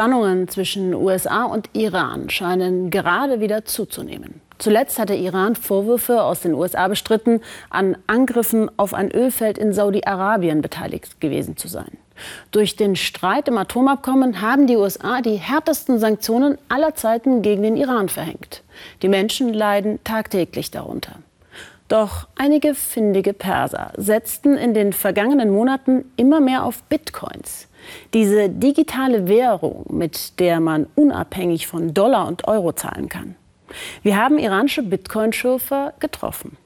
Spannungen zwischen USA und Iran scheinen gerade wieder zuzunehmen. Zuletzt hat der Iran Vorwürfe aus den USA bestritten, an Angriffen auf ein Ölfeld in Saudi-Arabien beteiligt gewesen zu sein. Durch den Streit im Atomabkommen haben die USA die härtesten Sanktionen aller Zeiten gegen den Iran verhängt. Die Menschen leiden tagtäglich darunter. Doch einige findige Perser setzten in den vergangenen Monaten immer mehr auf Bitcoins. Diese digitale Währung, mit der man unabhängig von Dollar und Euro zahlen kann. Wir haben iranische Bitcoin-Schürfer getroffen.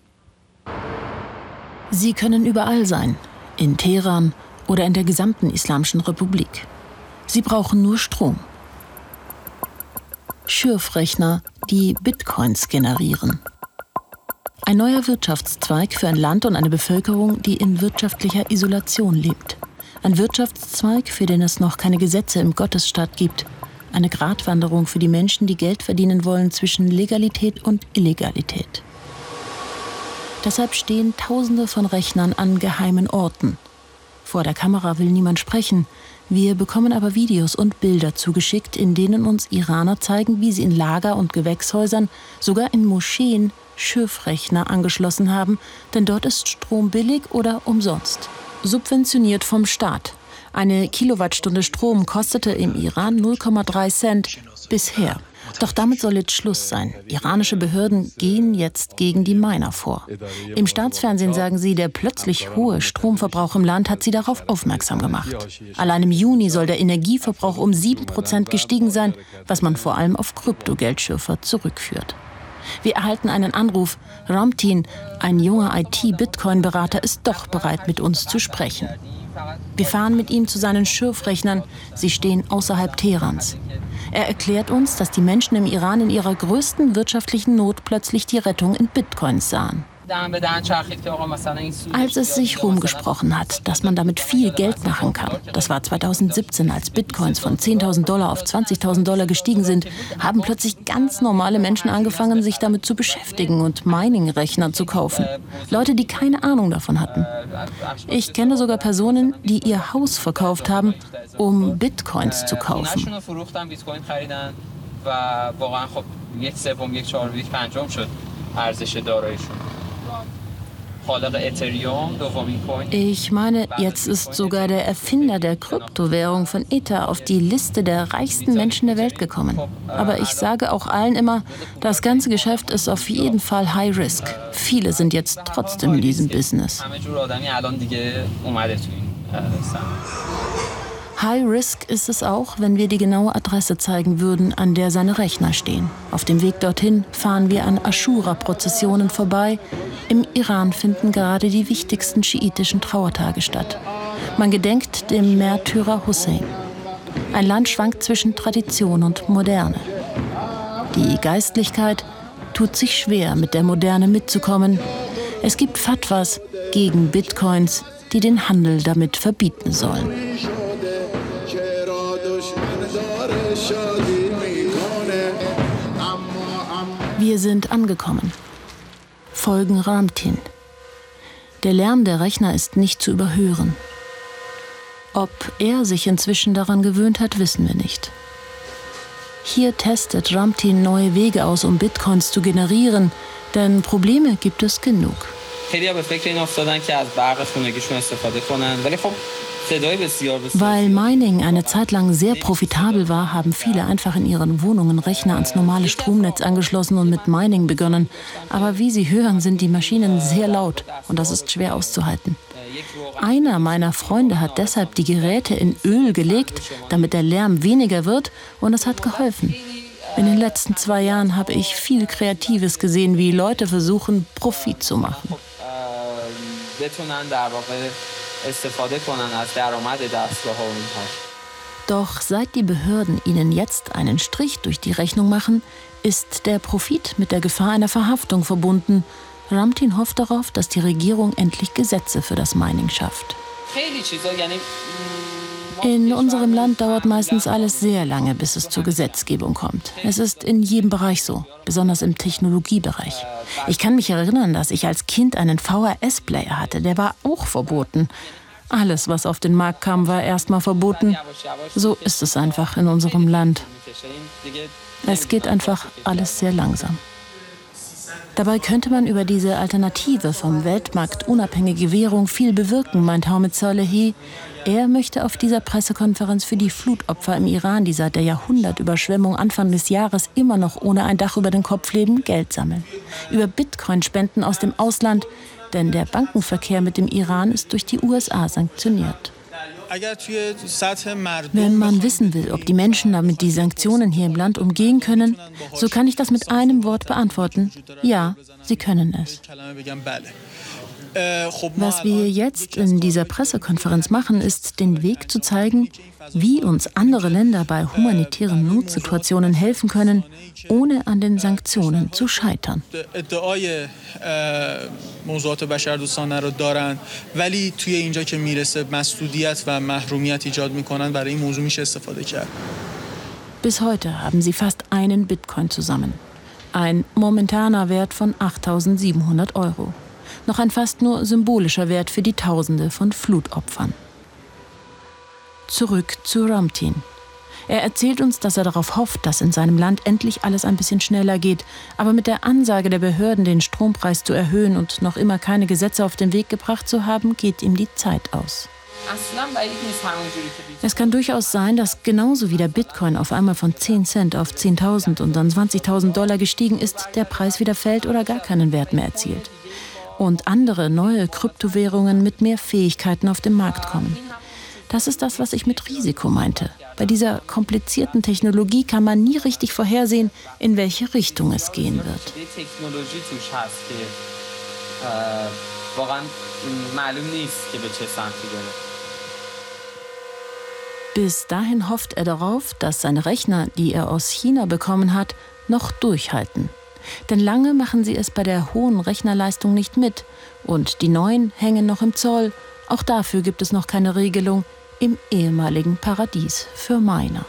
Sie können überall sein. In Teheran, oder in der gesamten Islamischen Republik. Sie brauchen nur Strom. Schürfrechner, die Bitcoins generieren. Ein neuer Wirtschaftszweig für ein Land und eine Bevölkerung, die in wirtschaftlicher Isolation lebt. Ein Wirtschaftszweig, für den es noch keine Gesetze im Gottesstaat gibt. Eine Gratwanderung für die Menschen, die Geld verdienen wollen zwischen Legalität und Illegalität. Deshalb stehen Tausende von Rechnern an geheimen Orten, vor der Kamera will niemand sprechen. Wir bekommen aber Videos und Bilder zugeschickt, in denen uns Iraner zeigen, wie sie in Lager- und Gewächshäusern, sogar in Moscheen, Schürfrechner angeschlossen haben, denn dort ist Strom billig oder umsonst. Subventioniert vom Staat. Eine Kilowattstunde Strom kostete im Iran 0,3 Cent bisher. Doch damit soll jetzt Schluss sein. Iranische Behörden gehen jetzt gegen die Miner vor. Im Staatsfernsehen sagen sie, der plötzlich hohe Stromverbrauch im Land hat sie darauf aufmerksam gemacht. Allein im Juni soll der Energieverbrauch um 7% gestiegen sein, was man vor allem auf Kryptogeldschürfer zurückführt. Wir erhalten einen Anruf. Ramtin, ein junger IT-Bitcoin-Berater, ist doch bereit, mit uns zu sprechen. Wir fahren mit ihm zu seinen Schürfrechnern. Sie stehen außerhalb Teherans. Er erklärt uns, dass die Menschen im Iran in ihrer größten wirtschaftlichen Not plötzlich die Rettung in Bitcoins sahen. Als es sich rumgesprochen hat, dass man damit viel Geld machen kann, das war 2017, als Bitcoins von 10.000 Dollar auf 20.000 Dollar gestiegen sind, haben plötzlich ganz normale Menschen angefangen, sich damit zu beschäftigen und Mining-Rechner zu kaufen. Leute, die keine Ahnung davon hatten. Ich kenne sogar Personen, die ihr Haus verkauft haben, um Bitcoins zu kaufen. ارزش داراییشون ich meine, jetzt ist sogar der Erfinder der Kryptowährung von Ether auf die Liste der reichsten Menschen der Welt gekommen. Aber ich sage auch allen immer, das ganze Geschäft ist auf jeden Fall High Risk. Viele sind jetzt trotzdem in diesem Business. High Risk ist es auch, wenn wir die genaue Adresse zeigen würden, an der seine Rechner stehen. Auf dem Weg dorthin fahren wir an Aschura-Prozessionen vorbei. Im Iran finden gerade die wichtigsten schiitischen Trauertage statt. Man gedenkt dem Märtyrer Hussein. Ein Land schwankt zwischen Tradition und Moderne. Die Geistlichkeit tut sich schwer, mit der Moderne mitzukommen. Es gibt Fatwas gegen Bitcoins, die den Handel damit verbieten sollen. Wir sind angekommen. Folgen Ramtin. Der Lärm der Rechner ist nicht zu überhören. Ob er sich inzwischen daran gewöhnt hat, wissen wir nicht. Hier testet Ramtin neue Wege aus, um Bitcoins zu generieren, denn Probleme gibt es genug. خیلی به فکر این افتادن که از برق خونگیشون استفاده کنن ولی خب weil Mining eine Zeit lang sehr profitabel war, haben viele einfach in ihren Wohnungen Rechner ans normale Stromnetz angeschlossen und mit Mining begonnen. Aber wie Sie hören, sind die Maschinen sehr laut und das ist schwer auszuhalten. Einer meiner Freunde hat deshalb die Geräte in Öl gelegt, damit der Lärm weniger wird und es hat geholfen. In den letzten zwei Jahren habe ich viel Kreatives gesehen, wie Leute versuchen, Profit zu machen. استفاده کنن از درآمد دستگاه ها Doch seit die Behörden ihnen jetzt einen Strich durch die Rechnung machen, ist der Profit mit der Gefahr einer Verhaftung verbunden. Ramtin hofft darauf, dass die Regierung endlich Gesetze für das Mining schafft. In unserem Land dauert meistens alles sehr lange, bis es zur Gesetzgebung kommt. Es ist in jedem Bereich so, besonders im Technologiebereich. Ich kann mich erinnern, dass ich als Kind einen VHS-Player hatte, der war auch verboten. Alles, was auf den Markt kam, war erstmal verboten. So ist es einfach in unserem Land. Es geht einfach alles sehr langsam. Dabei könnte man über diese Alternative vom Weltmarkt unabhängige Währung viel bewirken, meint Hamid Salehi. Er möchte auf dieser Pressekonferenz für die Flutopfer im Iran, die seit der Jahrhundertüberschwemmung Anfang des Jahres immer noch ohne ein Dach über den Kopf leben, Geld sammeln. Über Bitcoin-Spenden aus dem Ausland, denn der Bankenverkehr mit dem Iran ist durch die USA sanktioniert. Wenn man wissen will, ob die Menschen damit die Sanktionen hier im Land umgehen können, so kann ich das mit einem Wort beantworten. Ja, sie können es. Was wir jetzt in dieser Pressekonferenz machen, ist, den Weg zu zeigen, wie uns andere Länder bei humanitären Notsituationen helfen können, ohne an den Sanktionen zu scheitern. Bis heute haben sie fast einen Bitcoin zusammen. Ein momentaner Wert von 8700 Euro noch ein fast nur symbolischer Wert für die Tausende von Flutopfern. Zurück zu Ramtin. Er erzählt uns, dass er darauf hofft, dass in seinem Land endlich alles ein bisschen schneller geht, aber mit der Ansage der Behörden, den Strompreis zu erhöhen und noch immer keine Gesetze auf den Weg gebracht zu haben, geht ihm die Zeit aus. Es kann durchaus sein, dass genauso wie der Bitcoin auf einmal von 10 Cent auf 10.000 und dann 20.000 Dollar gestiegen ist, der Preis wieder fällt oder gar keinen Wert mehr erzielt und andere neue Kryptowährungen mit mehr Fähigkeiten auf den Markt kommen. Das ist das, was ich mit Risiko meinte. Bei dieser komplizierten Technologie kann man nie richtig vorhersehen, in welche Richtung es gehen wird. Bis dahin hofft er darauf, dass seine Rechner, die er aus China bekommen hat, noch durchhalten. Denn lange machen sie es bei der hohen Rechnerleistung nicht mit. Und die neuen hängen noch im Zoll. Auch dafür gibt es noch keine Regelung im ehemaligen Paradies für Miner.